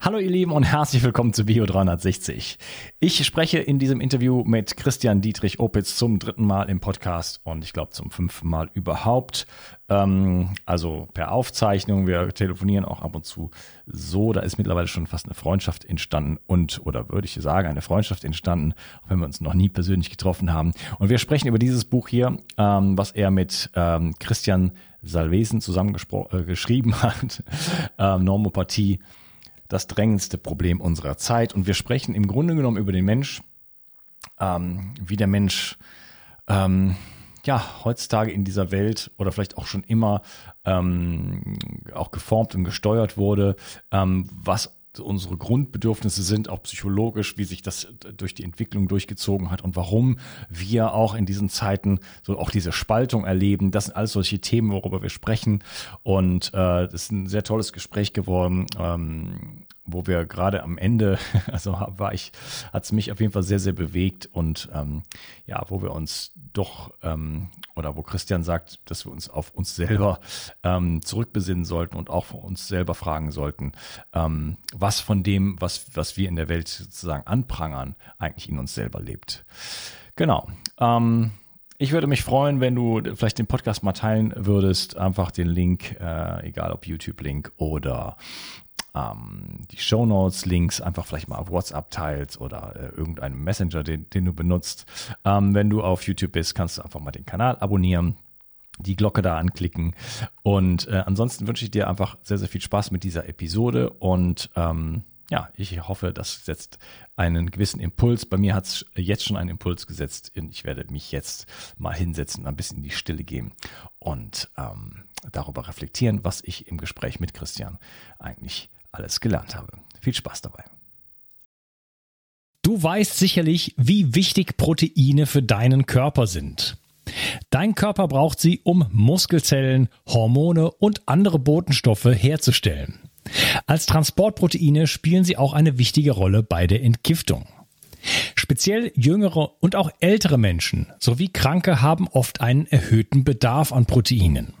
Hallo ihr Lieben und herzlich willkommen zu Bio 360. Ich spreche in diesem Interview mit Christian Dietrich Opitz zum dritten Mal im Podcast und ich glaube zum fünften Mal überhaupt. Ähm, also per Aufzeichnung, wir telefonieren auch ab und zu so, da ist mittlerweile schon fast eine Freundschaft entstanden und, oder würde ich sagen, eine Freundschaft entstanden, auch wenn wir uns noch nie persönlich getroffen haben. Und wir sprechen über dieses Buch hier, ähm, was er mit ähm, Christian Salvesen zusammengeschrieben äh, hat, ähm, Normopathie das drängendste Problem unserer Zeit. Und wir sprechen im Grunde genommen über den Mensch, ähm, wie der Mensch ähm, ja heutzutage in dieser Welt oder vielleicht auch schon immer ähm, auch geformt und gesteuert wurde, ähm, was unsere Grundbedürfnisse sind, auch psychologisch, wie sich das durch die Entwicklung durchgezogen hat und warum wir auch in diesen Zeiten so auch diese Spaltung erleben. Das sind alles solche Themen, worüber wir sprechen. Und äh, das ist ein sehr tolles Gespräch geworden. Ähm, wo wir gerade am Ende, also war ich, hat es mich auf jeden Fall sehr, sehr bewegt und ähm, ja, wo wir uns doch ähm, oder wo Christian sagt, dass wir uns auf uns selber ähm, zurückbesinnen sollten und auch von uns selber fragen sollten, ähm, was von dem, was, was wir in der Welt sozusagen anprangern, eigentlich in uns selber lebt. Genau. Ähm, ich würde mich freuen, wenn du vielleicht den Podcast mal teilen würdest. Einfach den Link, äh, egal ob YouTube-Link oder ähm, die Show Notes, Links einfach vielleicht mal auf WhatsApp teilst oder äh, irgendeinen Messenger, den, den du benutzt. Ähm, wenn du auf YouTube bist, kannst du einfach mal den Kanal abonnieren die Glocke da anklicken. Und äh, ansonsten wünsche ich dir einfach sehr, sehr viel Spaß mit dieser Episode und ähm, ja, ich hoffe, das setzt einen gewissen Impuls. Bei mir hat es jetzt schon einen Impuls gesetzt. Ich werde mich jetzt mal hinsetzen, ein bisschen in die Stille gehen und ähm, darüber reflektieren, was ich im Gespräch mit Christian eigentlich alles gelernt habe. Viel Spaß dabei. Du weißt sicherlich, wie wichtig Proteine für deinen Körper sind. Dein Körper braucht sie, um Muskelzellen, Hormone und andere Botenstoffe herzustellen. Als Transportproteine spielen sie auch eine wichtige Rolle bei der Entgiftung. Speziell jüngere und auch ältere Menschen sowie Kranke haben oft einen erhöhten Bedarf an Proteinen.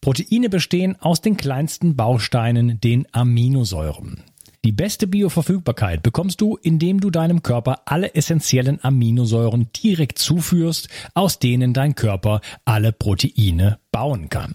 Proteine bestehen aus den kleinsten Bausteinen, den Aminosäuren. Die beste Bioverfügbarkeit bekommst du, indem du deinem Körper alle essentiellen Aminosäuren direkt zuführst, aus denen dein Körper alle Proteine bauen kann.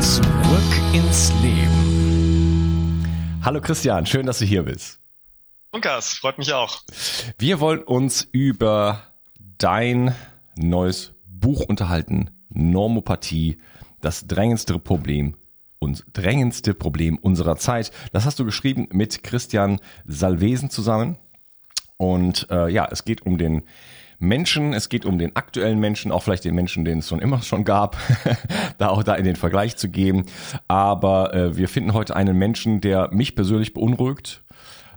Zurück ins Leben. Hallo Christian, schön, dass du hier bist. Lukas, freut mich auch. Wir wollen uns über dein neues Buch unterhalten, Normopathie, das drängendste Problem und drängendste Problem unserer Zeit. Das hast du geschrieben mit Christian Salvesen zusammen. Und äh, ja, es geht um den Menschen, es geht um den aktuellen Menschen, auch vielleicht den Menschen, den es schon immer schon gab, da auch da in den Vergleich zu geben. Aber äh, wir finden heute einen Menschen, der mich persönlich beunruhigt,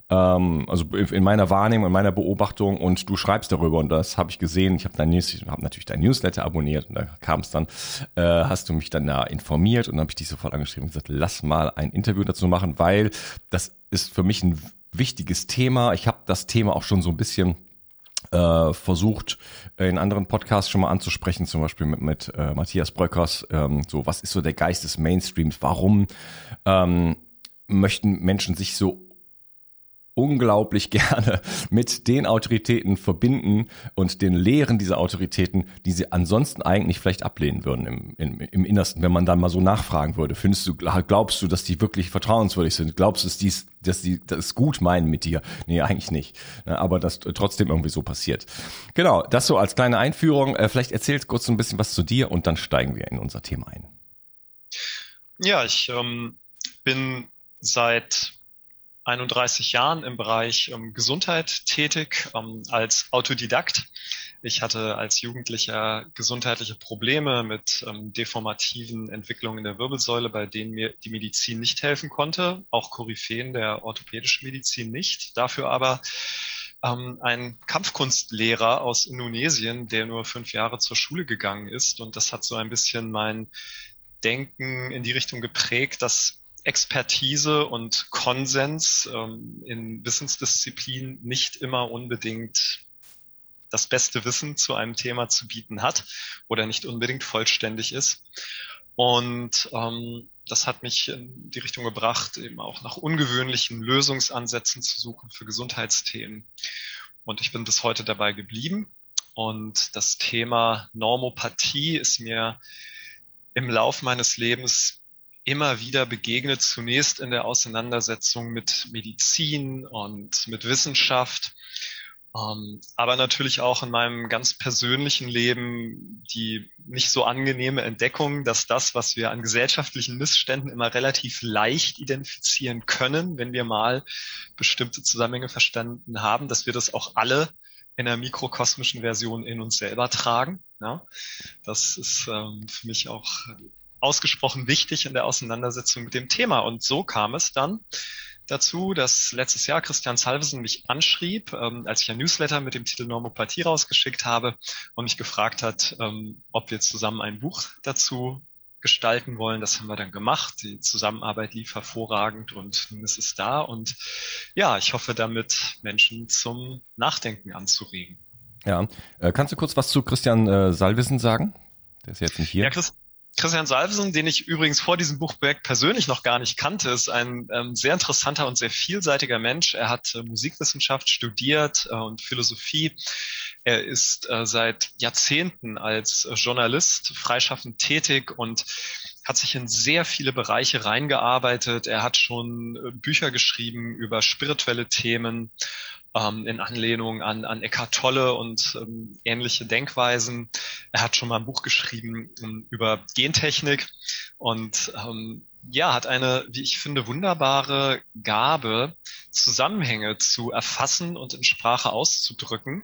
ähm, also in meiner Wahrnehmung, in meiner Beobachtung. Und du schreibst darüber. Und das habe ich gesehen. Ich habe habe natürlich dein Newsletter abonniert. Und da kam es dann, äh, hast du mich dann da informiert. Und dann habe ich dich sofort angeschrieben und gesagt, lass mal ein Interview dazu machen, weil das ist für mich ein wichtiges Thema. Ich habe das Thema auch schon so ein bisschen äh, versucht in anderen Podcasts schon mal anzusprechen, zum Beispiel mit, mit äh, Matthias Bröckers, ähm, so was ist so der Geist des Mainstreams, warum ähm, möchten Menschen sich so unglaublich gerne mit den Autoritäten verbinden und den Lehren dieser Autoritäten, die sie ansonsten eigentlich vielleicht ablehnen würden im, im, im Innersten, wenn man dann mal so nachfragen würde. Findest du, glaubst du, dass die wirklich vertrauenswürdig sind? Glaubst du, dass die, dass die das gut meinen mit dir? Nee, eigentlich nicht. Aber das trotzdem irgendwie so passiert. Genau, das so als kleine Einführung. Äh, vielleicht erzählst kurz so ein bisschen was zu dir und dann steigen wir in unser Thema ein. Ja, ich ähm, bin seit 31 Jahren im Bereich ähm, Gesundheit tätig ähm, als Autodidakt. Ich hatte als Jugendlicher gesundheitliche Probleme mit ähm, deformativen Entwicklungen der Wirbelsäule, bei denen mir die Medizin nicht helfen konnte, auch Koryphäen der orthopädischen Medizin nicht. Dafür aber ähm, ein Kampfkunstlehrer aus Indonesien, der nur fünf Jahre zur Schule gegangen ist. Und das hat so ein bisschen mein Denken in die Richtung geprägt, dass Expertise und Konsens ähm, in Wissensdisziplinen nicht immer unbedingt das beste Wissen zu einem Thema zu bieten hat oder nicht unbedingt vollständig ist. Und ähm, das hat mich in die Richtung gebracht, eben auch nach ungewöhnlichen Lösungsansätzen zu suchen für Gesundheitsthemen. Und ich bin bis heute dabei geblieben. Und das Thema Normopathie ist mir im Lauf meines Lebens immer wieder begegnet, zunächst in der Auseinandersetzung mit Medizin und mit Wissenschaft, ähm, aber natürlich auch in meinem ganz persönlichen Leben die nicht so angenehme Entdeckung, dass das, was wir an gesellschaftlichen Missständen immer relativ leicht identifizieren können, wenn wir mal bestimmte Zusammenhänge verstanden haben, dass wir das auch alle in der mikrokosmischen Version in uns selber tragen. Ja, das ist ähm, für mich auch ausgesprochen wichtig in der Auseinandersetzung mit dem Thema. Und so kam es dann dazu, dass letztes Jahr Christian Salvesen mich anschrieb, ähm, als ich ein Newsletter mit dem Titel Normopathie rausgeschickt habe und mich gefragt hat, ähm, ob wir zusammen ein Buch dazu gestalten wollen. Das haben wir dann gemacht. Die Zusammenarbeit lief hervorragend und nun ist es da. Und ja, ich hoffe damit Menschen zum Nachdenken anzuregen. Ja, äh, kannst du kurz was zu Christian äh, Salvesen sagen? Der ist jetzt nicht hier. Ja, Chris, Christian Salvesen, den ich übrigens vor diesem Buchprojekt persönlich noch gar nicht kannte, ist ein ähm, sehr interessanter und sehr vielseitiger Mensch. Er hat äh, Musikwissenschaft studiert äh, und Philosophie. Er ist äh, seit Jahrzehnten als äh, Journalist freischaffend tätig und hat sich in sehr viele Bereiche reingearbeitet. Er hat schon äh, Bücher geschrieben über spirituelle Themen ähm, in Anlehnung an, an Eckhart Tolle und ähm, ähnliche Denkweisen. Er hat schon mal ein Buch geschrieben um, ähm, über Gentechnik und ähm, ja, hat eine, wie ich finde, wunderbare Gabe, Zusammenhänge zu erfassen und in Sprache auszudrücken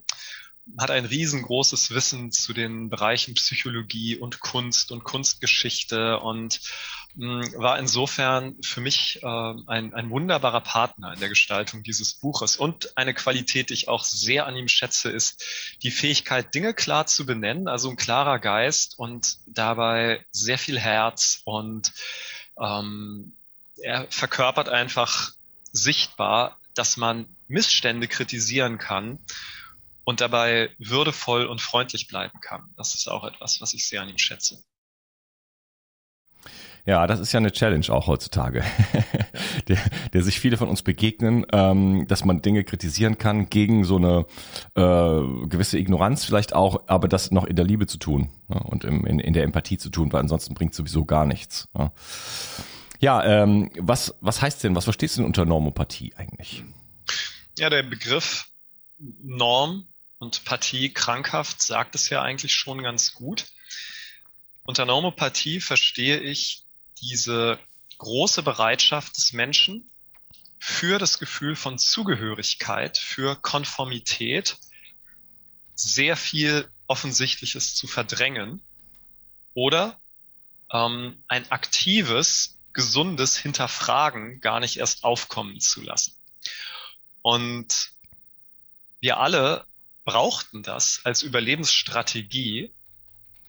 hat ein riesengroßes Wissen zu den Bereichen Psychologie und Kunst und Kunstgeschichte und war insofern für mich äh, ein, ein wunderbarer Partner in der Gestaltung dieses Buches. Und eine Qualität, die ich auch sehr an ihm schätze, ist die Fähigkeit, Dinge klar zu benennen, also ein klarer Geist und dabei sehr viel Herz und ähm, er verkörpert einfach sichtbar, dass man Missstände kritisieren kann und dabei würdevoll und freundlich bleiben kann. Das ist auch etwas, was ich sehr an ihm schätze. Ja, das ist ja eine Challenge auch heutzutage, der, der sich viele von uns begegnen, ähm, dass man Dinge kritisieren kann gegen so eine äh, gewisse Ignoranz vielleicht auch, aber das noch in der Liebe zu tun ne, und im, in, in der Empathie zu tun, weil ansonsten bringt sowieso gar nichts. Ne. Ja, ähm, was, was heißt denn, was verstehst du denn unter Normopathie eigentlich? Ja, der Begriff Norm und Pathie krankhaft sagt es ja eigentlich schon ganz gut. Unter Normopathie verstehe ich diese große Bereitschaft des Menschen für das Gefühl von Zugehörigkeit, für Konformität, sehr viel Offensichtliches zu verdrängen oder ähm, ein aktives, gesundes Hinterfragen gar nicht erst aufkommen zu lassen. Und wir alle brauchten das als Überlebensstrategie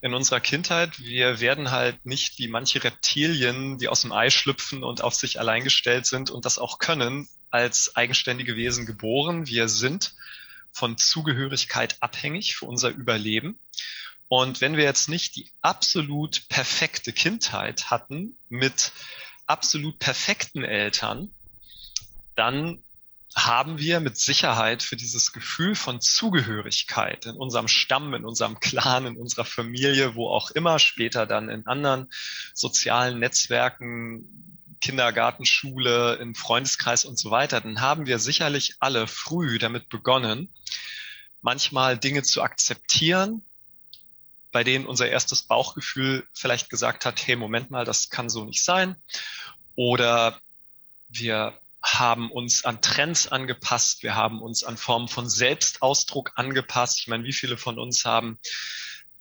in unserer Kindheit. Wir werden halt nicht wie manche Reptilien, die aus dem Ei schlüpfen und auf sich allein gestellt sind und das auch können, als eigenständige Wesen geboren. Wir sind von Zugehörigkeit abhängig für unser Überleben. Und wenn wir jetzt nicht die absolut perfekte Kindheit hatten mit absolut perfekten Eltern, dann haben wir mit Sicherheit für dieses Gefühl von Zugehörigkeit in unserem Stamm, in unserem Clan, in unserer Familie, wo auch immer, später dann in anderen sozialen Netzwerken, Kindergarten, Schule, im Freundeskreis und so weiter, dann haben wir sicherlich alle früh damit begonnen, manchmal Dinge zu akzeptieren, bei denen unser erstes Bauchgefühl vielleicht gesagt hat, hey, Moment mal, das kann so nicht sein. Oder wir haben uns an Trends angepasst, wir haben uns an Formen von Selbstausdruck angepasst. Ich meine, wie viele von uns haben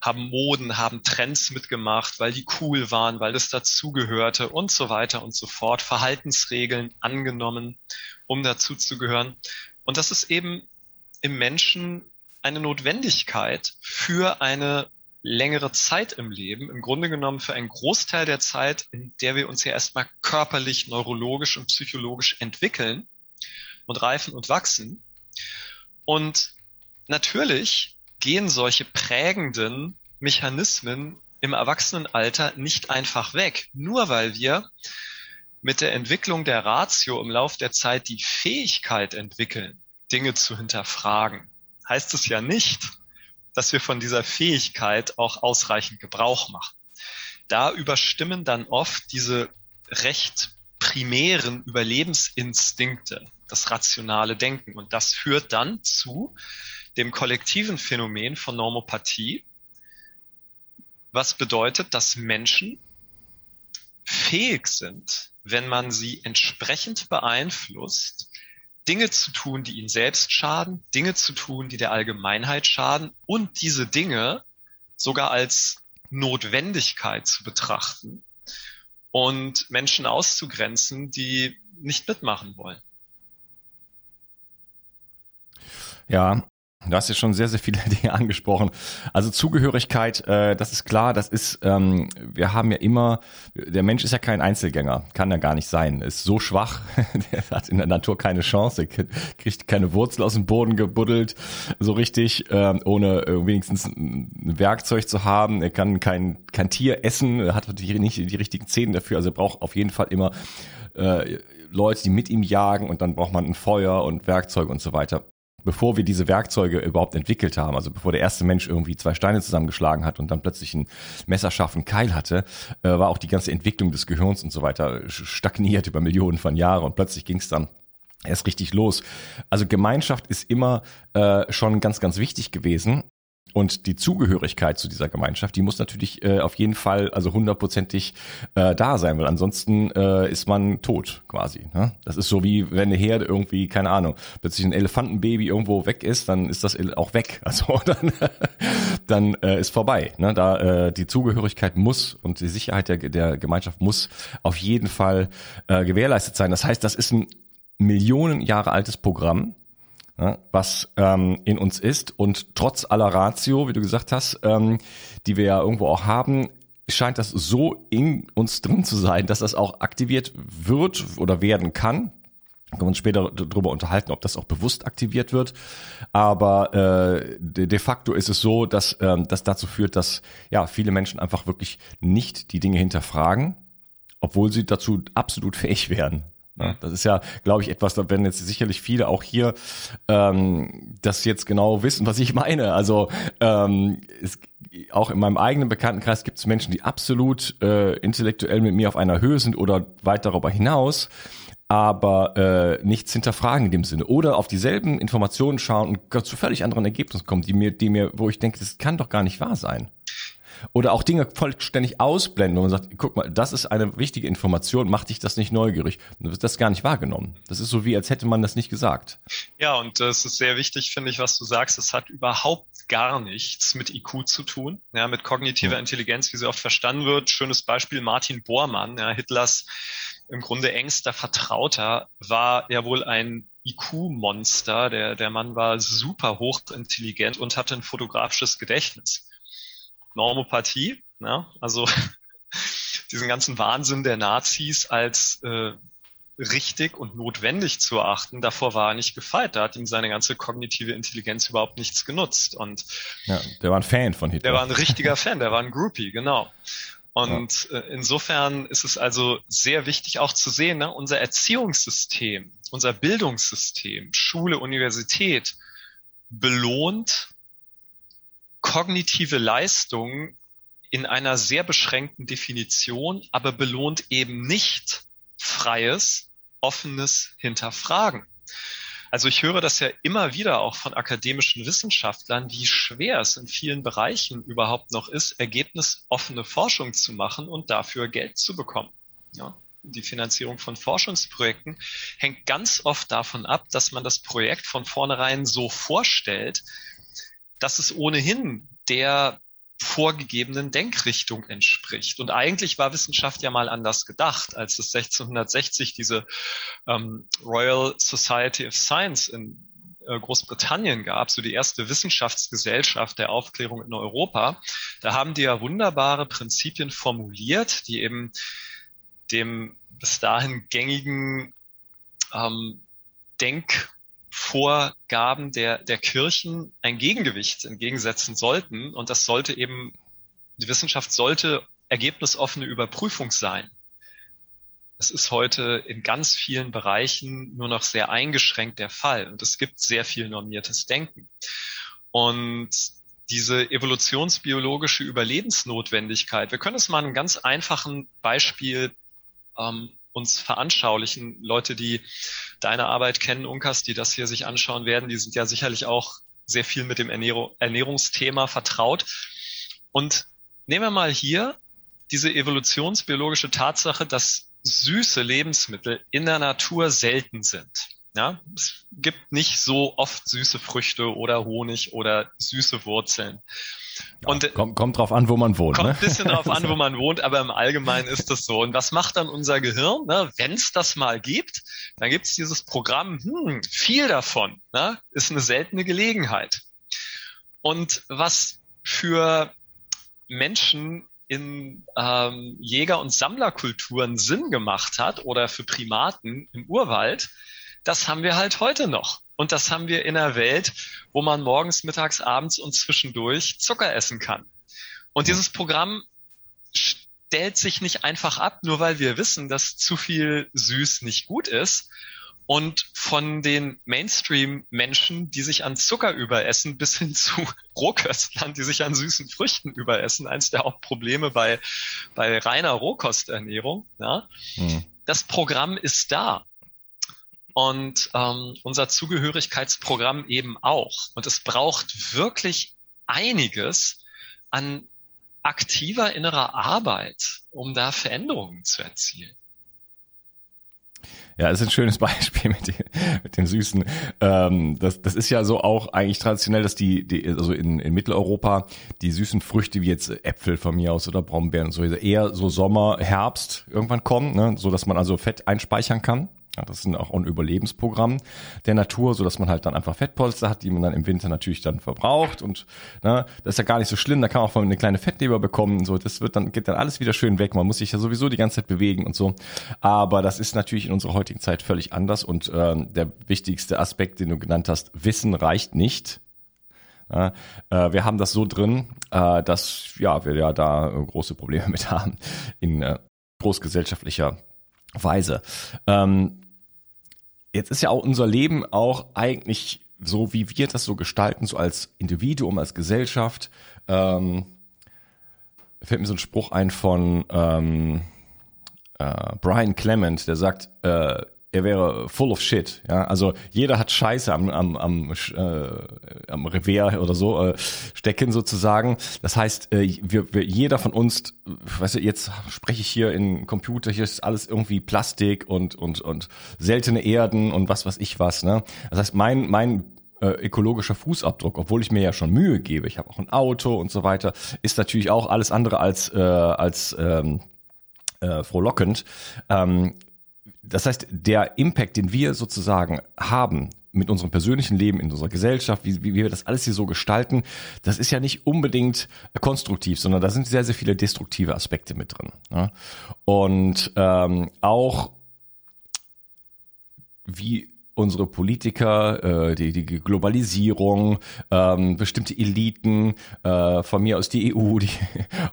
haben Moden, haben Trends mitgemacht, weil die cool waren, weil das dazugehörte und so weiter und so fort, Verhaltensregeln angenommen, um dazuzugehören. Und das ist eben im Menschen eine Notwendigkeit für eine längere Zeit im Leben, im Grunde genommen für einen Großteil der Zeit, in der wir uns ja erstmal körperlich, neurologisch und psychologisch entwickeln und reifen und wachsen. Und natürlich gehen solche prägenden Mechanismen im Erwachsenenalter nicht einfach weg, nur weil wir mit der Entwicklung der Ratio im Lauf der Zeit die Fähigkeit entwickeln, Dinge zu hinterfragen. Heißt es ja nicht, dass wir von dieser Fähigkeit auch ausreichend Gebrauch machen. Da überstimmen dann oft diese recht primären Überlebensinstinkte, das rationale Denken. Und das führt dann zu dem kollektiven Phänomen von Normopathie, was bedeutet, dass Menschen fähig sind, wenn man sie entsprechend beeinflusst, Dinge zu tun, die ihnen selbst schaden, Dinge zu tun, die der Allgemeinheit schaden und diese Dinge sogar als Notwendigkeit zu betrachten und Menschen auszugrenzen, die nicht mitmachen wollen. Ja, Du hast ja schon sehr, sehr viele Dinge angesprochen. Also Zugehörigkeit, äh, das ist klar, das ist, ähm, wir haben ja immer, der Mensch ist ja kein Einzelgänger, kann er gar nicht sein, ist so schwach, der hat in der Natur keine Chance, er kriegt keine Wurzel aus dem Boden gebuddelt, so richtig, ähm, ohne äh, wenigstens ein Werkzeug zu haben, er kann kein, kein Tier essen, er hat die, nicht die richtigen Zähne dafür, also er braucht auf jeden Fall immer äh, Leute, die mit ihm jagen und dann braucht man ein Feuer und Werkzeug und so weiter bevor wir diese Werkzeuge überhaupt entwickelt haben, also bevor der erste Mensch irgendwie zwei Steine zusammengeschlagen hat und dann plötzlich einen messerscharfen Keil hatte, äh, war auch die ganze Entwicklung des Gehirns und so weiter stagniert über Millionen von Jahren und plötzlich ging es dann erst richtig los. Also Gemeinschaft ist immer äh, schon ganz, ganz wichtig gewesen. Und die Zugehörigkeit zu dieser Gemeinschaft, die muss natürlich äh, auf jeden Fall, also hundertprozentig äh, da sein, weil ansonsten äh, ist man tot quasi. Ne? Das ist so wie wenn eine Herde irgendwie, keine Ahnung, plötzlich ein Elefantenbaby irgendwo weg ist, dann ist das auch weg. Also dann, dann äh, ist vorbei. Ne? Da äh, die Zugehörigkeit muss und die Sicherheit der, der Gemeinschaft muss auf jeden Fall äh, gewährleistet sein. Das heißt, das ist ein Millionen Jahre altes Programm was ähm, in uns ist. Und trotz aller Ratio, wie du gesagt hast, ähm, die wir ja irgendwo auch haben, scheint das so in uns drin zu sein, dass das auch aktiviert wird oder werden kann. Können wir uns später darüber unterhalten, ob das auch bewusst aktiviert wird. Aber äh, de, facto ist es so, dass ähm, das dazu führt, dass ja viele Menschen einfach wirklich nicht die Dinge hinterfragen, obwohl sie dazu absolut fähig wären. Ja, das ist ja, glaube ich, etwas, da werden jetzt sicherlich viele auch hier ähm, das jetzt genau wissen, was ich meine. Also ähm, es, auch in meinem eigenen Bekanntenkreis gibt es Menschen, die absolut äh, intellektuell mit mir auf einer Höhe sind oder weit darüber hinaus, aber äh, nichts hinterfragen in dem Sinne. Oder auf dieselben Informationen schauen und zu völlig anderen Ergebnissen kommen, die mir, die mir, wo ich denke, das kann doch gar nicht wahr sein. Oder auch Dinge vollständig ausblenden, wo man sagt, guck mal, das ist eine wichtige Information, macht dich das nicht neugierig. Dann wird das gar nicht wahrgenommen. Das ist so wie, als hätte man das nicht gesagt. Ja, und äh, es ist sehr wichtig, finde ich, was du sagst. Es hat überhaupt gar nichts mit IQ zu tun, ja, mit kognitiver Intelligenz, wie sie oft verstanden wird. Schönes Beispiel Martin Bormann, ja, Hitlers im Grunde engster Vertrauter, war ja wohl ein IQ-Monster. Der, der Mann war super hochintelligent und hatte ein fotografisches Gedächtnis. Normopathie, ja, also diesen ganzen Wahnsinn der Nazis als äh, richtig und notwendig zu erachten, davor war er nicht gefeit. Da hat ihm seine ganze kognitive Intelligenz überhaupt nichts genutzt. Und ja, der war ein Fan von Hitler. Der war ein richtiger Fan, der war ein Groupie, genau. Und ja. äh, insofern ist es also sehr wichtig auch zu sehen, ne, unser Erziehungssystem, unser Bildungssystem, Schule, Universität belohnt kognitive Leistungen in einer sehr beschränkten Definition, aber belohnt eben nicht freies, offenes Hinterfragen. Also ich höre das ja immer wieder auch von akademischen Wissenschaftlern, wie schwer es in vielen Bereichen überhaupt noch ist, ergebnisoffene Forschung zu machen und dafür Geld zu bekommen. Ja, die Finanzierung von Forschungsprojekten hängt ganz oft davon ab, dass man das Projekt von vornherein so vorstellt, dass es ohnehin der vorgegebenen Denkrichtung entspricht. Und eigentlich war Wissenschaft ja mal anders gedacht, als es 1660 diese ähm, Royal Society of Science in äh, Großbritannien gab, so die erste Wissenschaftsgesellschaft der Aufklärung in Europa. Da haben die ja wunderbare Prinzipien formuliert, die eben dem bis dahin gängigen ähm, Denk Vorgaben der, der Kirchen ein Gegengewicht entgegensetzen sollten. Und das sollte eben, die Wissenschaft sollte ergebnisoffene Überprüfung sein. Das ist heute in ganz vielen Bereichen nur noch sehr eingeschränkt der Fall. Und es gibt sehr viel normiertes Denken. Und diese evolutionsbiologische Überlebensnotwendigkeit, wir können es mal einem ganz einfachen Beispiel ähm, uns veranschaulichen. Leute, die deine Arbeit kennen, Unkas, die das hier sich anschauen werden, die sind ja sicherlich auch sehr viel mit dem Ernährung, Ernährungsthema vertraut. Und nehmen wir mal hier diese evolutionsbiologische Tatsache, dass süße Lebensmittel in der Natur selten sind. Ja, es gibt nicht so oft süße Früchte oder Honig oder süße Wurzeln. Ja, und kommt, kommt drauf an, wo man wohnt. Kommt ne? ein bisschen drauf an, wo man wohnt, aber im Allgemeinen ist das so. Und was macht dann unser Gehirn? Ne? Wenn es das mal gibt, dann gibt es dieses Programm, hm, viel davon, ne? ist eine seltene Gelegenheit. Und was für Menschen in ähm, Jäger- und Sammlerkulturen Sinn gemacht hat oder für Primaten im Urwald, das haben wir halt heute noch. Und das haben wir in einer Welt, wo man morgens, mittags, abends und zwischendurch Zucker essen kann. Und dieses Programm stellt sich nicht einfach ab, nur weil wir wissen, dass zu viel süß nicht gut ist. Und von den Mainstream-Menschen, die sich an Zucker überessen, bis hin zu Rohköstlern, die sich an süßen Früchten überessen, eins der Hauptprobleme bei, bei reiner Rohkosternährung. Ja? Hm. Das Programm ist da und ähm, unser Zugehörigkeitsprogramm eben auch. Und es braucht wirklich einiges an aktiver innerer Arbeit, um da Veränderungen zu erzielen. Ja, das ist ein schönes Beispiel mit, dem, mit dem Süßen. Ähm, das, das ist ja so auch eigentlich traditionell, dass die, die also in, in Mitteleuropa die süßen Früchte wie jetzt Äpfel von mir aus oder Brombeeren und so eher so Sommer, Herbst irgendwann kommen, ne, so dass man also Fett einspeichern kann. Ja, das ist auch ein Überlebensprogramm der Natur, so dass man halt dann einfach Fettpolster hat, die man dann im Winter natürlich dann verbraucht und ne, das ist ja gar nicht so schlimm. Da kann man auch eine kleine Fettleber bekommen. So, das wird dann geht dann alles wieder schön weg. Man muss sich ja sowieso die ganze Zeit bewegen und so. Aber das ist natürlich in unserer heutigen Zeit völlig anders und äh, der wichtigste Aspekt, den du genannt hast, Wissen reicht nicht. Ja, äh, wir haben das so drin, äh, dass ja wir ja da große Probleme mit haben in äh, großgesellschaftlicher Weise. Ähm, Jetzt ist ja auch unser Leben auch eigentlich so, wie wir das so gestalten, so als Individuum, als Gesellschaft. Ähm, fällt mir so ein Spruch ein von ähm, äh, Brian Clement, der sagt, äh, er wäre full of shit. Ja, also jeder hat Scheiße am am am, äh, am Revier oder so äh, stecken sozusagen. Das heißt, äh, wir, wir jeder von uns, weißt du, jetzt spreche ich hier in Computer, hier ist alles irgendwie Plastik und und und seltene Erden und was was ich was. Ne? Das heißt, mein mein äh, ökologischer Fußabdruck, obwohl ich mir ja schon Mühe gebe, ich habe auch ein Auto und so weiter, ist natürlich auch alles andere als äh, als ähm, äh, frohlockend. Ähm, das heißt, der Impact, den wir sozusagen haben mit unserem persönlichen Leben, in unserer Gesellschaft, wie, wie wir das alles hier so gestalten, das ist ja nicht unbedingt konstruktiv, sondern da sind sehr, sehr viele destruktive Aspekte mit drin. Ja? Und ähm, auch wie unsere Politiker, äh, die, die Globalisierung, ähm, bestimmte Eliten, äh, von mir aus die EU, die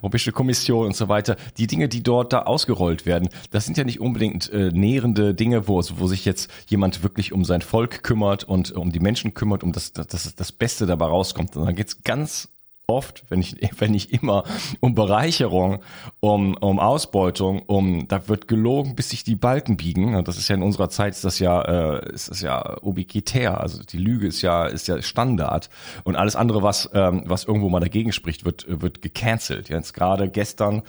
Europäische Kommission und so weiter, die Dinge, die dort da ausgerollt werden, das sind ja nicht unbedingt äh, nährende Dinge, wo, wo sich jetzt jemand wirklich um sein Volk kümmert und um die Menschen kümmert, um das, das, das Beste dabei rauskommt. Und dann geht's ganz oft, wenn nicht, wenn nicht immer, um Bereicherung, um, um Ausbeutung, um, da wird gelogen, bis sich die Balken biegen. Das ist ja in unserer Zeit ist das ja, äh, ist das ja ubiquitär. Also die Lüge ist ja, ist ja Standard. Und alles andere, was, ähm, was irgendwo mal dagegen spricht, wird, wird gecancelt. Jetzt gerade gestern,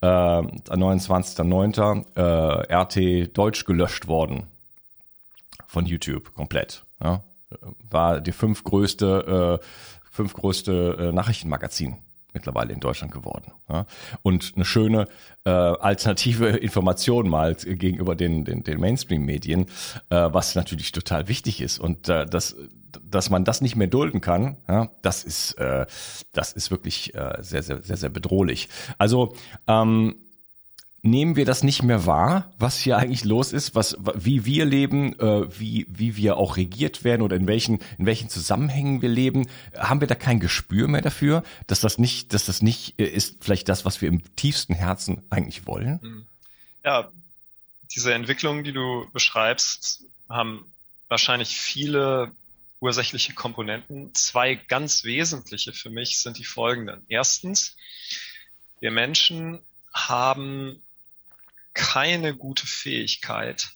äh, 29.09., äh, RT Deutsch gelöscht worden. Von YouTube, komplett. Ja? War die fünf größte, äh, fünf größte äh, Nachrichtenmagazin mittlerweile in Deutschland geworden. Ja? Und eine schöne äh, alternative Information mal gegenüber den, den, den Mainstream-Medien, äh, was natürlich total wichtig ist. Und äh, das, dass man das nicht mehr dulden kann, ja, das ist, äh, das ist wirklich äh, sehr, sehr, sehr, sehr bedrohlich. Also ähm, nehmen wir das nicht mehr wahr, was hier eigentlich los ist, was, wie wir leben, äh, wie, wie wir auch regiert werden oder in welchen, in welchen Zusammenhängen wir leben, haben wir da kein Gespür mehr dafür, dass das nicht, dass das nicht äh, ist vielleicht das, was wir im tiefsten Herzen eigentlich wollen? Hm. Ja, diese Entwicklungen, die du beschreibst, haben wahrscheinlich viele ursächliche Komponenten. Zwei ganz wesentliche für mich sind die folgenden. Erstens, wir Menschen haben keine gute Fähigkeit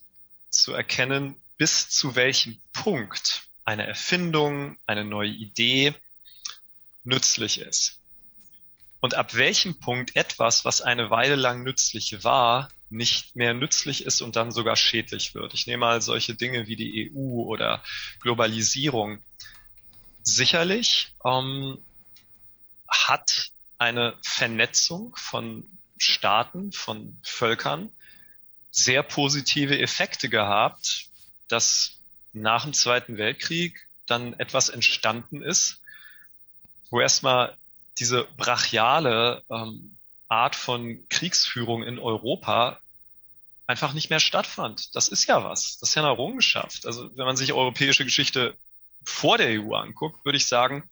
zu erkennen, bis zu welchem Punkt eine Erfindung, eine neue Idee nützlich ist. Und ab welchem Punkt etwas, was eine Weile lang nützlich war, nicht mehr nützlich ist und dann sogar schädlich wird. Ich nehme mal solche Dinge wie die EU oder Globalisierung. Sicherlich ähm, hat eine Vernetzung von Staaten, von Völkern sehr positive Effekte gehabt, dass nach dem Zweiten Weltkrieg dann etwas entstanden ist, wo erstmal diese brachiale ähm, Art von Kriegsführung in Europa einfach nicht mehr stattfand. Das ist ja was. Das ist ja eine Errungenschaft. Also wenn man sich europäische Geschichte vor der EU anguckt, würde ich sagen,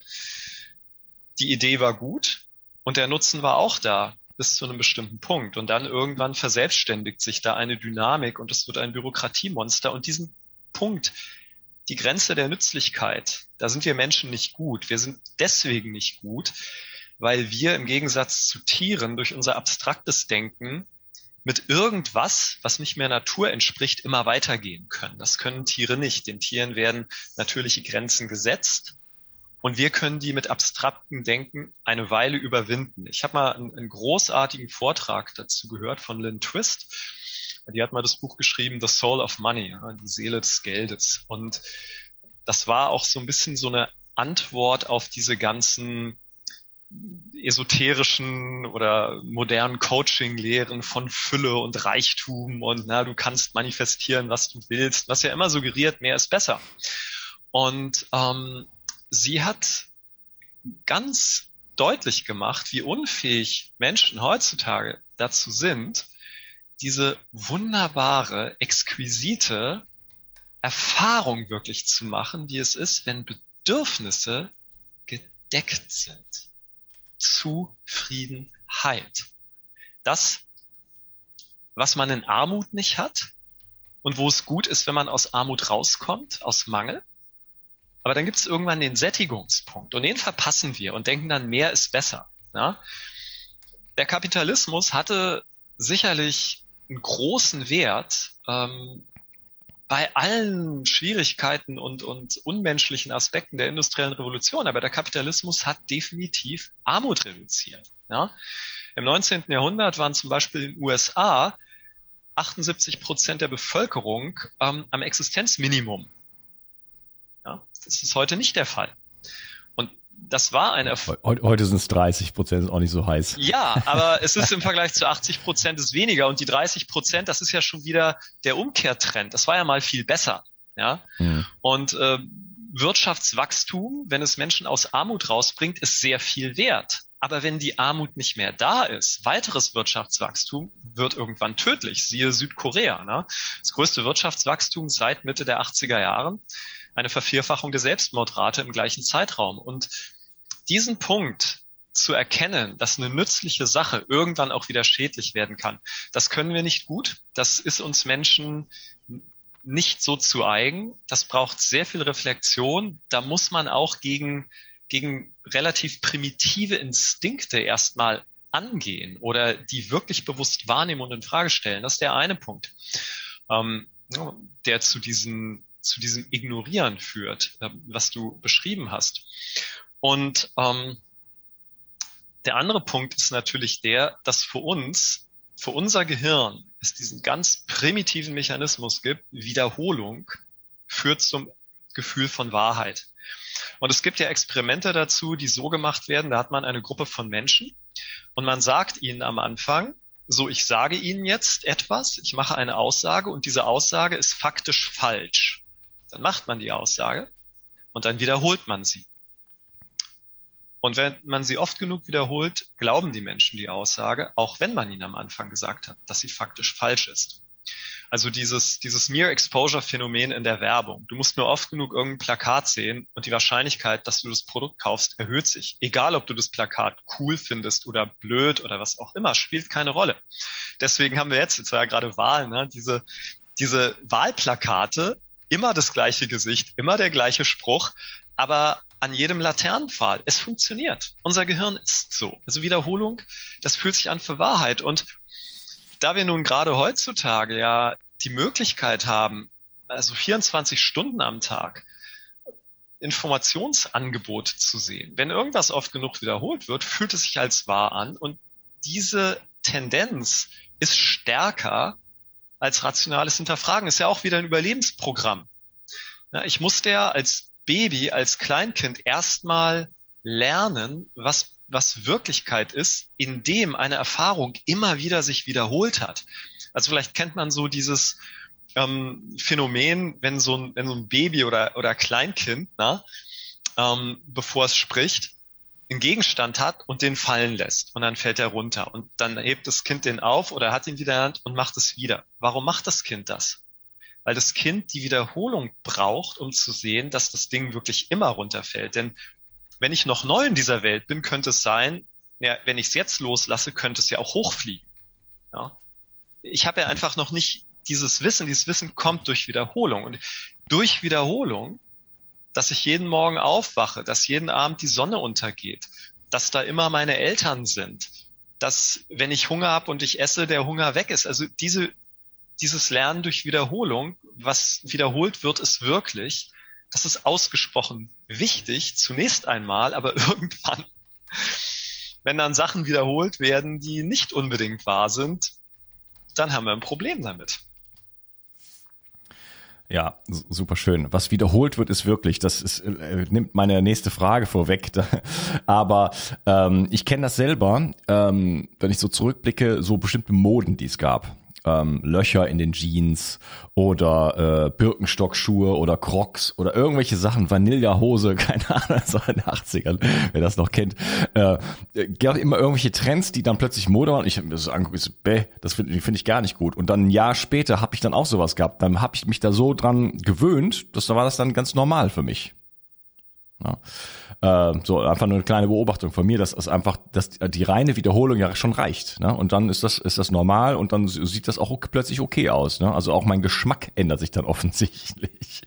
die Idee war gut und der Nutzen war auch da bis zu einem bestimmten Punkt. Und dann irgendwann verselbstständigt sich da eine Dynamik und es wird ein Bürokratiemonster. Und diesen Punkt, die Grenze der Nützlichkeit, da sind wir Menschen nicht gut. Wir sind deswegen nicht gut, weil wir im Gegensatz zu Tieren durch unser abstraktes Denken mit irgendwas, was nicht mehr Natur entspricht, immer weitergehen können. Das können Tiere nicht. Den Tieren werden natürliche Grenzen gesetzt und wir können die mit abstraktem Denken eine Weile überwinden. Ich habe mal einen, einen, großartigen Vortrag dazu gehört von Lynn Twist. Die hat mal das Buch geschrieben, The Soul of Money, die Seele des Geldes. Und das war auch so ein bisschen so eine Antwort auf diese ganzen esoterischen oder modernen Coaching-Lehren von Fülle und Reichtum und na, du kannst manifestieren, was du willst, was ja immer suggeriert, mehr ist besser. Und ähm, sie hat ganz deutlich gemacht, wie unfähig Menschen heutzutage dazu sind, diese wunderbare, exquisite Erfahrung wirklich zu machen, wie es ist, wenn Bedürfnisse gedeckt sind. Zufriedenheit. Das, was man in Armut nicht hat und wo es gut ist, wenn man aus Armut rauskommt, aus Mangel, aber dann gibt es irgendwann den Sättigungspunkt und den verpassen wir und denken dann, mehr ist besser. Ja? Der Kapitalismus hatte sicherlich einen großen Wert ähm, bei allen Schwierigkeiten und, und unmenschlichen Aspekten der industriellen Revolution, aber der Kapitalismus hat definitiv Armut reduziert. Ja? Im 19. Jahrhundert waren zum Beispiel in den USA 78 Prozent der Bevölkerung ähm, am Existenzminimum. Das ist heute nicht der Fall. Und das war ein Erfolg. Heute sind es 30 Prozent, ist auch nicht so heiß. Ja, aber es ist im Vergleich zu 80 Prozent ist weniger und die 30 Prozent, das ist ja schon wieder der Umkehrtrend. Das war ja mal viel besser. Ja. Mhm. Und äh, Wirtschaftswachstum, wenn es Menschen aus Armut rausbringt, ist sehr viel wert. Aber wenn die Armut nicht mehr da ist, weiteres Wirtschaftswachstum wird irgendwann tödlich. Siehe Südkorea. Ne? Das größte Wirtschaftswachstum seit Mitte der 80er Jahren. Eine Vervierfachung der Selbstmordrate im gleichen Zeitraum. Und diesen Punkt zu erkennen, dass eine nützliche Sache irgendwann auch wieder schädlich werden kann, das können wir nicht gut. Das ist uns Menschen nicht so zu eigen. Das braucht sehr viel Reflexion. Da muss man auch gegen, gegen relativ primitive Instinkte erstmal angehen oder die wirklich bewusst wahrnehmen und in Frage stellen. Das ist der eine Punkt, ähm, der zu diesem, zu diesem Ignorieren führt, äh, was du beschrieben hast. Und ähm, der andere Punkt ist natürlich der, dass für uns, für unser Gehirn, es diesen ganz primitiven Mechanismus gibt, Wiederholung führt zum Gefühl von Wahrheit. Und es gibt ja Experimente dazu, die so gemacht werden, da hat man eine Gruppe von Menschen und man sagt ihnen am Anfang, so, ich sage Ihnen jetzt etwas, ich mache eine Aussage und diese Aussage ist faktisch falsch. Dann macht man die Aussage und dann wiederholt man sie. Und wenn man sie oft genug wiederholt, glauben die Menschen die Aussage, auch wenn man ihnen am Anfang gesagt hat, dass sie faktisch falsch ist. Also dieses, dieses Mere Exposure Phänomen in der Werbung. Du musst nur oft genug irgendein Plakat sehen und die Wahrscheinlichkeit, dass du das Produkt kaufst, erhöht sich. Egal, ob du das Plakat cool findest oder blöd oder was auch immer, spielt keine Rolle. Deswegen haben wir jetzt, jetzt war ja gerade Wahl, ne, diese, diese Wahlplakate, immer das gleiche Gesicht, immer der gleiche Spruch, aber an jedem Laternenpfahl. Es funktioniert. Unser Gehirn ist so. Also Wiederholung, das fühlt sich an für Wahrheit. Und da wir nun gerade heutzutage ja die Möglichkeit haben, also 24 Stunden am Tag Informationsangebot zu sehen. Wenn irgendwas oft genug wiederholt wird, fühlt es sich als wahr an und diese Tendenz ist stärker als rationales Hinterfragen. Ist ja auch wieder ein Überlebensprogramm. Ja, ich musste ja als Baby, als Kleinkind erstmal lernen, was was Wirklichkeit ist, indem eine Erfahrung immer wieder sich wiederholt hat. Also vielleicht kennt man so dieses ähm, Phänomen, wenn so ein, wenn so ein Baby oder, oder Kleinkind, na, ähm, bevor es spricht, einen Gegenstand hat und den fallen lässt und dann fällt er runter und dann hebt das Kind den auf oder hat ihn wieder in der Hand und macht es wieder. Warum macht das Kind das? Weil das Kind die Wiederholung braucht, um zu sehen, dass das Ding wirklich immer runterfällt. Denn wenn ich noch neu in dieser Welt bin, könnte es sein, ja, wenn ich es jetzt loslasse, könnte es ja auch hochfliegen. Ja? Ich habe ja einfach noch nicht dieses Wissen. Dieses Wissen kommt durch Wiederholung. Und durch Wiederholung, dass ich jeden Morgen aufwache, dass jeden Abend die Sonne untergeht, dass da immer meine Eltern sind, dass wenn ich Hunger habe und ich esse, der Hunger weg ist. Also diese, dieses Lernen durch Wiederholung, was wiederholt wird, ist wirklich, das ist ausgesprochen wichtig, zunächst einmal, aber irgendwann, wenn dann Sachen wiederholt werden, die nicht unbedingt wahr sind, dann haben wir ein Problem damit. Ja, super schön. Was wiederholt wird, ist wirklich, das ist, äh, nimmt meine nächste Frage vorweg. Aber ähm, ich kenne das selber, ähm, wenn ich so zurückblicke, so bestimmte Moden, die es gab ähm, Löcher in den Jeans oder äh, Birkenstockschuhe oder Crocs oder irgendwelche Sachen, Vanillahose, keine Ahnung, so in den 80ern, wer das noch kennt. Äh, gab immer irgendwelche Trends, die dann plötzlich Mode waren. Ich habe mir das angeguckt, so, bäh, das finde find ich gar nicht gut. Und dann ein Jahr später habe ich dann auch sowas gehabt. Dann habe ich mich da so dran gewöhnt, dass da war das dann ganz normal für mich. Ja. Äh, so einfach nur eine kleine Beobachtung von mir, dass es einfach, dass die reine Wiederholung ja schon reicht. Ne? Und dann ist das, ist das normal und dann sieht das auch plötzlich okay aus. Ne? Also auch mein Geschmack ändert sich dann offensichtlich.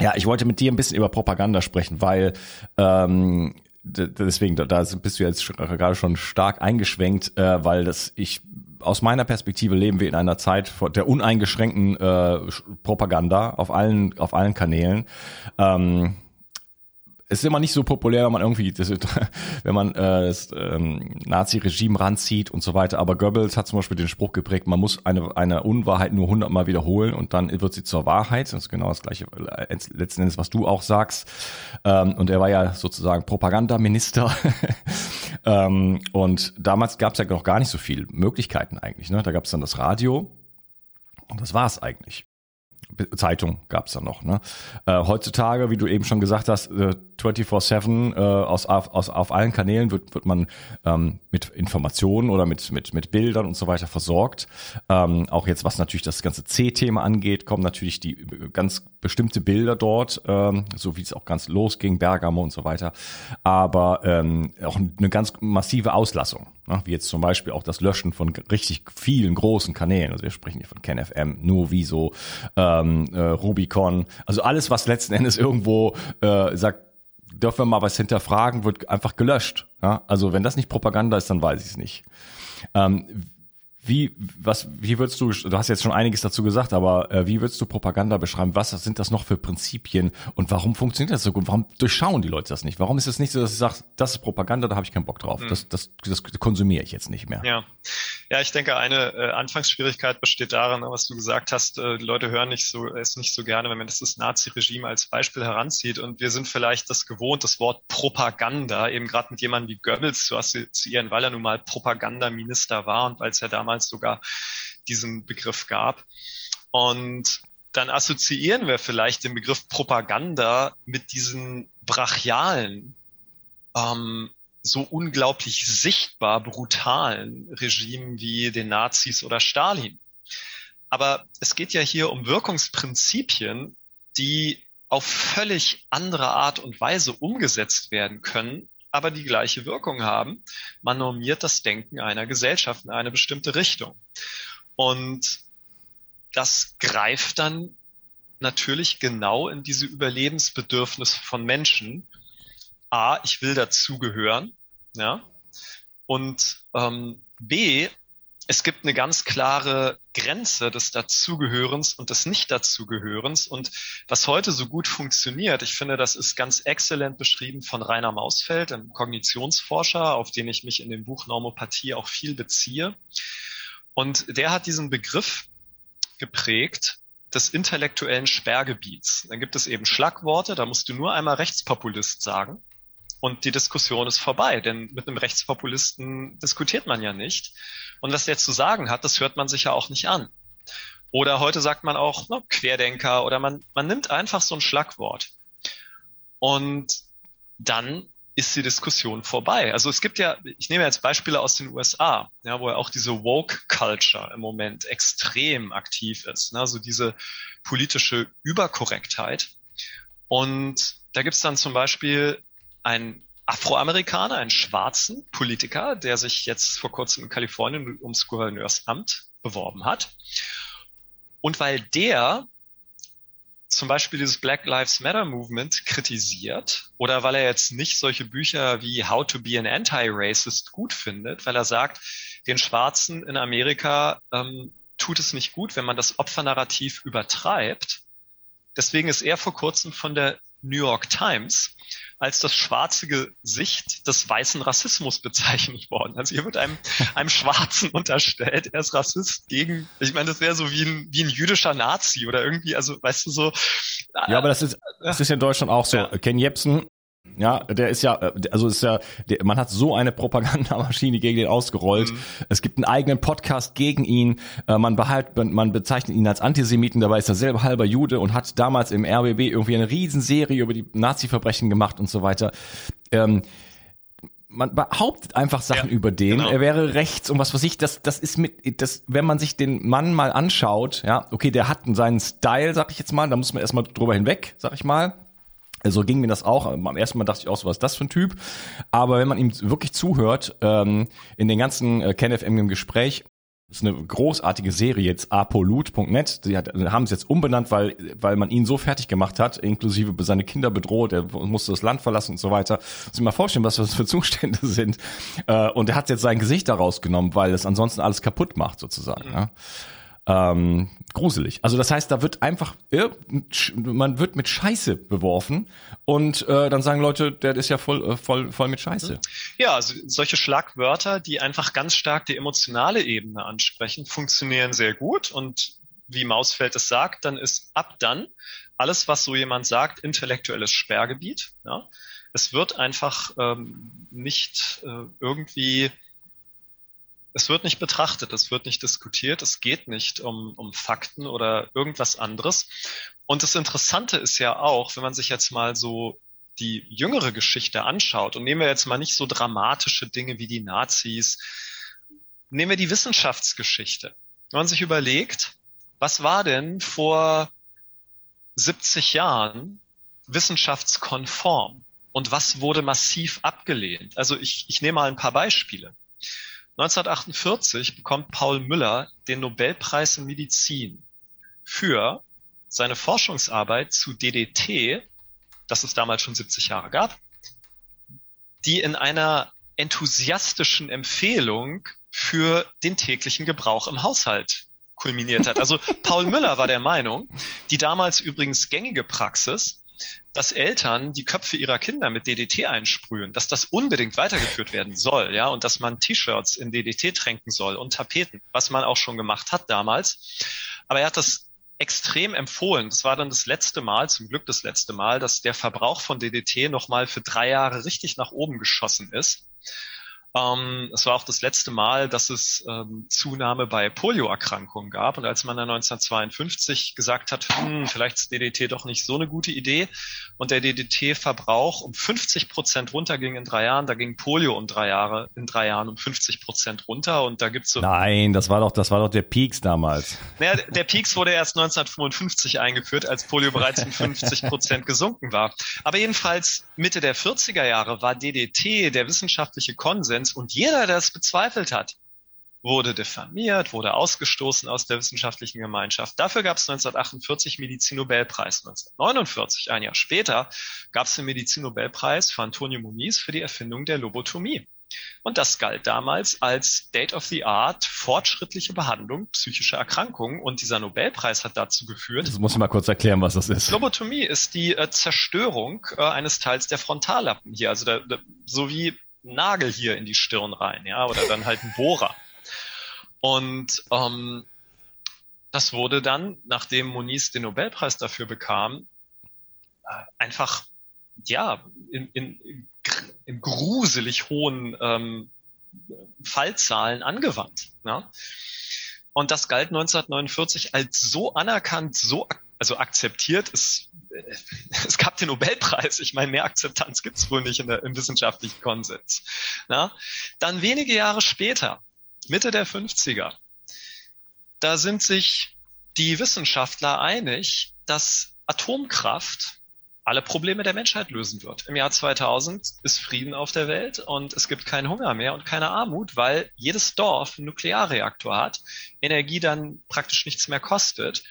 Ja, ich wollte mit dir ein bisschen über Propaganda sprechen, weil ähm, deswegen, da bist du jetzt gerade schon stark eingeschwenkt, äh, weil das ich aus meiner Perspektive leben wir in einer Zeit der uneingeschränkten äh, Propaganda auf allen auf allen Kanälen. Ähm, es ist immer nicht so populär, wenn man irgendwie, das, wenn man äh, das ähm, Nazi-Regime ranzieht und so weiter. Aber Goebbels hat zum Beispiel den Spruch geprägt, man muss eine, eine Unwahrheit nur hundertmal wiederholen und dann wird sie zur Wahrheit. Das ist genau das gleiche äh, letzten Endes, was du auch sagst. Ähm, und er war ja sozusagen Propagandaminister. ähm, und damals gab es ja noch gar nicht so viele Möglichkeiten eigentlich. Ne? Da gab es dann das Radio und das war es eigentlich. Zeitung gab es dann noch. Ne? Äh, heutzutage, wie du eben schon gesagt hast, äh, 24-7 äh, aus, aus, auf allen Kanälen wird, wird man ähm, mit Informationen oder mit, mit, mit Bildern und so weiter versorgt. Ähm, auch jetzt, was natürlich das ganze C-Thema angeht, kommen natürlich die äh, ganz bestimmte Bilder dort, ähm, so wie es auch ganz losging, Bergamo und so weiter. Aber ähm, auch eine ganz massive Auslassung. Ne? Wie jetzt zum Beispiel auch das Löschen von richtig vielen großen Kanälen. Also wir sprechen hier von KenFM, Nuoviso, ähm, äh, Rubicon. Also alles, was letzten Endes irgendwo äh, sagt, dürfen wir mal was hinterfragen, wird einfach gelöscht. Ja? Also wenn das nicht Propaganda ist, dann weiß ich es nicht. Ähm, wie, was, wie würdest du, du hast jetzt schon einiges dazu gesagt, aber äh, wie würdest du Propaganda beschreiben? Was sind das noch für Prinzipien und warum funktioniert das so gut? Warum durchschauen die Leute das nicht? Warum ist es nicht so, dass du sagst, das ist Propaganda, da habe ich keinen Bock drauf. Mhm. Das, das, das konsumiere ich jetzt nicht mehr. Ja, ja ich denke, eine äh, Anfangsschwierigkeit besteht darin, was du gesagt hast, äh, die Leute hören nicht so, es nicht so gerne, wenn man das, das Nazi-Regime als Beispiel heranzieht. Und wir sind vielleicht das gewohnt, das Wort Propaganda, eben gerade mit jemandem wie Goebbels zu assoziieren, weil er nun mal Propagandaminister war und weil es ja damals damals sogar diesen Begriff gab. Und dann assoziieren wir vielleicht den Begriff Propaganda mit diesen brachialen, ähm, so unglaublich sichtbar brutalen Regimen wie den Nazis oder Stalin. Aber es geht ja hier um Wirkungsprinzipien, die auf völlig andere Art und Weise umgesetzt werden können aber die gleiche Wirkung haben. Man normiert das Denken einer Gesellschaft in eine bestimmte Richtung. Und das greift dann natürlich genau in diese Überlebensbedürfnisse von Menschen. A, ich will dazugehören, ja. Und ähm, B, es gibt eine ganz klare Grenze des Dazugehörens und des Nicht-Dazugehörens. Und was heute so gut funktioniert, ich finde, das ist ganz exzellent beschrieben von Rainer Mausfeld, einem Kognitionsforscher, auf den ich mich in dem Buch Normopathie auch viel beziehe. Und der hat diesen Begriff geprägt des intellektuellen Sperrgebiets. Dann gibt es eben Schlagworte, da musst du nur einmal Rechtspopulist sagen und die Diskussion ist vorbei, denn mit einem Rechtspopulisten diskutiert man ja nicht. Und was der zu sagen hat, das hört man sich ja auch nicht an. Oder heute sagt man auch ne, Querdenker oder man, man nimmt einfach so ein Schlagwort. Und dann ist die Diskussion vorbei. Also es gibt ja, ich nehme jetzt Beispiele aus den USA, ja, wo ja auch diese Woke Culture im Moment extrem aktiv ist, ne, also diese politische Überkorrektheit. Und da gibt's dann zum Beispiel einen Afroamerikaner, einen schwarzen Politiker, der sich jetzt vor kurzem in Kalifornien ums Gouverneursamt beworben hat. Und weil der zum Beispiel dieses Black Lives Matter Movement kritisiert oder weil er jetzt nicht solche Bücher wie How to be an Anti-Racist gut findet, weil er sagt, den Schwarzen in Amerika ähm, tut es nicht gut, wenn man das Opfernarrativ übertreibt. Deswegen ist er vor kurzem von der New York Times als das schwarze Gesicht des weißen Rassismus bezeichnet worden. Also hier wird einem, einem Schwarzen unterstellt, er ist Rassist gegen, ich meine, das wäre so wie ein, wie ein jüdischer Nazi oder irgendwie, also weißt du so. Ja, aber das ist, das ist ja in Deutschland auch so. Ja. Ken Jebsen ja, der ist ja, äh, also ist ja, der, man hat so eine Propagandamaschine gegen den ausgerollt. Mhm. Es gibt einen eigenen Podcast gegen ihn. Äh, man behalt, man bezeichnet ihn als Antisemiten, dabei ist er selber halber Jude und hat damals im RBB irgendwie eine Riesenserie über die Nazi-Verbrechen gemacht und so weiter. Ähm, man behauptet einfach Sachen ja, über den. Genau. Er wäre rechts und was weiß ich. Das, das ist mit, das, wenn man sich den Mann mal anschaut, ja, okay, der hat seinen Style, sag ich jetzt mal, da muss man erstmal drüber hinweg, sag ich mal. So ging mir das auch. Am ersten Mal dachte ich auch, so was ist das für ein Typ? Aber wenn man ihm wirklich zuhört, ähm, in den ganzen äh, KenFM im Gespräch, das ist eine großartige Serie jetzt, apolut.net. Die hat, haben es jetzt umbenannt, weil, weil man ihn so fertig gemacht hat, inklusive seine Kinder bedroht, er musste das Land verlassen und so weiter. Muss ich mal vorstellen, was das für Zustände sind. Äh, und er hat jetzt sein Gesicht daraus genommen, weil es ansonsten alles kaputt macht, sozusagen. Mhm. Ja. Ähm, gruselig. Also das heißt, da wird einfach, man wird mit Scheiße beworfen und äh, dann sagen Leute, der ist ja voll, äh, voll, voll mit Scheiße. Ja, also solche Schlagwörter, die einfach ganz stark die emotionale Ebene ansprechen, funktionieren sehr gut und wie Mausfeld es sagt, dann ist ab dann alles, was so jemand sagt, intellektuelles Sperrgebiet. Ja? Es wird einfach ähm, nicht äh, irgendwie es wird nicht betrachtet, es wird nicht diskutiert, es geht nicht um, um Fakten oder irgendwas anderes. Und das Interessante ist ja auch, wenn man sich jetzt mal so die jüngere Geschichte anschaut und nehmen wir jetzt mal nicht so dramatische Dinge wie die Nazis, nehmen wir die Wissenschaftsgeschichte. Wenn man sich überlegt, was war denn vor 70 Jahren wissenschaftskonform und was wurde massiv abgelehnt? Also ich, ich nehme mal ein paar Beispiele. 1948 bekommt Paul Müller den Nobelpreis in Medizin für seine Forschungsarbeit zu DDT, das es damals schon 70 Jahre gab, die in einer enthusiastischen Empfehlung für den täglichen Gebrauch im Haushalt kulminiert hat. Also Paul Müller war der Meinung, die damals übrigens gängige Praxis, dass Eltern die Köpfe ihrer Kinder mit DDT einsprühen, dass das unbedingt weitergeführt werden soll, ja, und dass man T-Shirts in DDT tränken soll und Tapeten, was man auch schon gemacht hat damals. Aber er hat das extrem empfohlen. Das war dann das letzte Mal, zum Glück das letzte Mal, dass der Verbrauch von DDT nochmal für drei Jahre richtig nach oben geschossen ist. Ähm, es war auch das letzte Mal, dass es ähm, Zunahme bei Polioerkrankungen gab. Und als man dann 1952 gesagt hat, hm, vielleicht ist DDT doch nicht so eine gute Idee und der DDT-Verbrauch um 50 Prozent runterging in drei Jahren, da ging Polio um drei Jahre, in drei Jahren um 50 Prozent runter. Und da gibt's so. Nein, das war doch, das war doch der Peaks damals. Naja, der Peaks wurde erst 1955 eingeführt, als Polio bereits um 50 Prozent gesunken war. Aber jedenfalls Mitte der 40er Jahre war DDT der wissenschaftliche Konsens, Konsens und jeder, der es bezweifelt hat, wurde diffamiert, wurde ausgestoßen aus der wissenschaftlichen Gemeinschaft. Dafür gab es 1948 Medizin-Nobelpreis. 1949, ein Jahr später, gab es den Medizin-Nobelpreis für Antonio Muniz für die Erfindung der Lobotomie. Und das galt damals als State of the Art fortschrittliche Behandlung psychischer Erkrankungen. Und dieser Nobelpreis hat dazu geführt. Das muss ich mal kurz erklären, was das ist. Lobotomie ist die äh, Zerstörung äh, eines Teils der Frontallappen hier. Also der, der, so wie Nagel hier in die Stirn rein, ja, oder dann halt ein Bohrer. Und ähm, das wurde dann, nachdem Moniz den Nobelpreis dafür bekam, äh, einfach ja in, in, in gruselig hohen ähm, Fallzahlen angewandt. Ja? Und das galt 1949 als so anerkannt, so also akzeptiert. Es, es gab den Nobelpreis. Ich meine, mehr Akzeptanz gibt's wohl nicht in der, im wissenschaftlichen Konsens. Na? Dann wenige Jahre später, Mitte der 50er, da sind sich die Wissenschaftler einig, dass Atomkraft alle Probleme der Menschheit lösen wird. Im Jahr 2000 ist Frieden auf der Welt und es gibt keinen Hunger mehr und keine Armut, weil jedes Dorf einen Nuklearreaktor hat, Energie dann praktisch nichts mehr kostet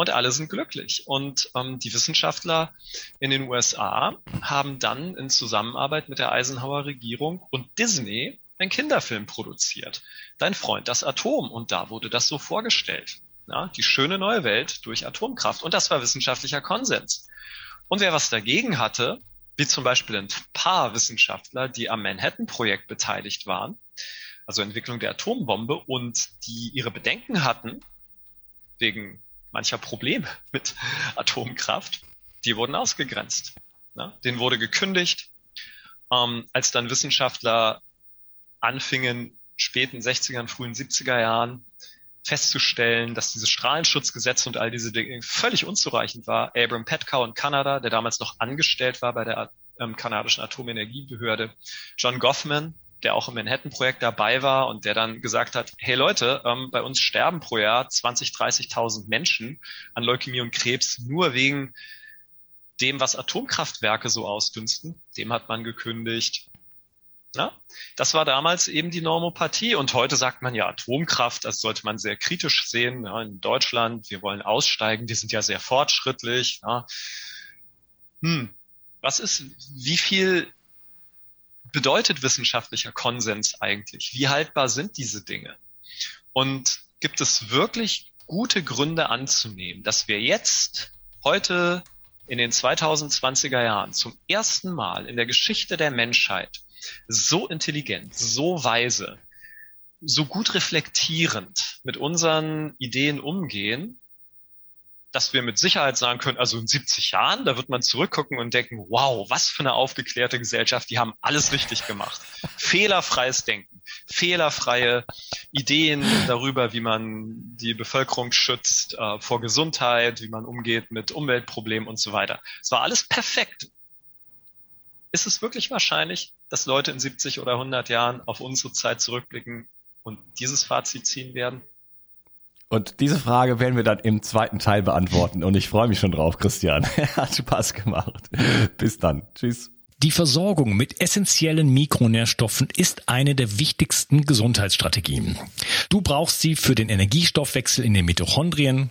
und alle sind glücklich. Und ähm, die Wissenschaftler in den USA haben dann in Zusammenarbeit mit der Eisenhower Regierung und Disney einen Kinderfilm produziert. Dein Freund, das Atom. Und da wurde das so vorgestellt. Ja, die schöne neue Welt durch Atomkraft. Und das war wissenschaftlicher Konsens. Und wer was dagegen hatte, wie zum Beispiel ein paar Wissenschaftler, die am Manhattan-Projekt beteiligt waren, also Entwicklung der Atombombe und die ihre Bedenken hatten wegen mancher Probleme mit Atomkraft, die wurden ausgegrenzt. Ne? Den wurde gekündigt, ähm, als dann Wissenschaftler anfingen, späten 60ern, frühen 70er Jahren festzustellen, dass dieses Strahlenschutzgesetz und all diese Dinge völlig unzureichend war. Abram Petkow in Kanada, der damals noch angestellt war bei der ähm, kanadischen Atomenergiebehörde, John Goffman, der auch im Manhattan-Projekt dabei war und der dann gesagt hat, hey Leute, ähm, bei uns sterben pro Jahr 20, 30.000 Menschen an Leukämie und Krebs nur wegen dem, was Atomkraftwerke so ausdünsten. Dem hat man gekündigt. Na? Das war damals eben die Normopathie und heute sagt man ja Atomkraft, das sollte man sehr kritisch sehen. Ja, in Deutschland, wir wollen aussteigen, die sind ja sehr fortschrittlich. Ja. Hm, was ist, wie viel bedeutet wissenschaftlicher Konsens eigentlich? Wie haltbar sind diese Dinge? Und gibt es wirklich gute Gründe anzunehmen, dass wir jetzt, heute in den 2020er Jahren, zum ersten Mal in der Geschichte der Menschheit so intelligent, so weise, so gut reflektierend mit unseren Ideen umgehen, dass wir mit Sicherheit sagen können, also in 70 Jahren, da wird man zurückgucken und denken, wow, was für eine aufgeklärte Gesellschaft, die haben alles richtig gemacht. Fehlerfreies Denken, fehlerfreie Ideen darüber, wie man die Bevölkerung schützt äh, vor Gesundheit, wie man umgeht mit Umweltproblemen und so weiter. Es war alles perfekt. Ist es wirklich wahrscheinlich, dass Leute in 70 oder 100 Jahren auf unsere Zeit zurückblicken und dieses Fazit ziehen werden? Und diese Frage werden wir dann im zweiten Teil beantworten. Und ich freue mich schon drauf, Christian. Hat Spaß gemacht. Bis dann. Tschüss. Die Versorgung mit essentiellen Mikronährstoffen ist eine der wichtigsten Gesundheitsstrategien. Du brauchst sie für den Energiestoffwechsel in den Mitochondrien,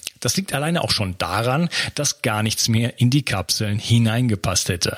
Das liegt alleine auch schon daran, dass gar nichts mehr in die Kapseln hineingepasst hätte.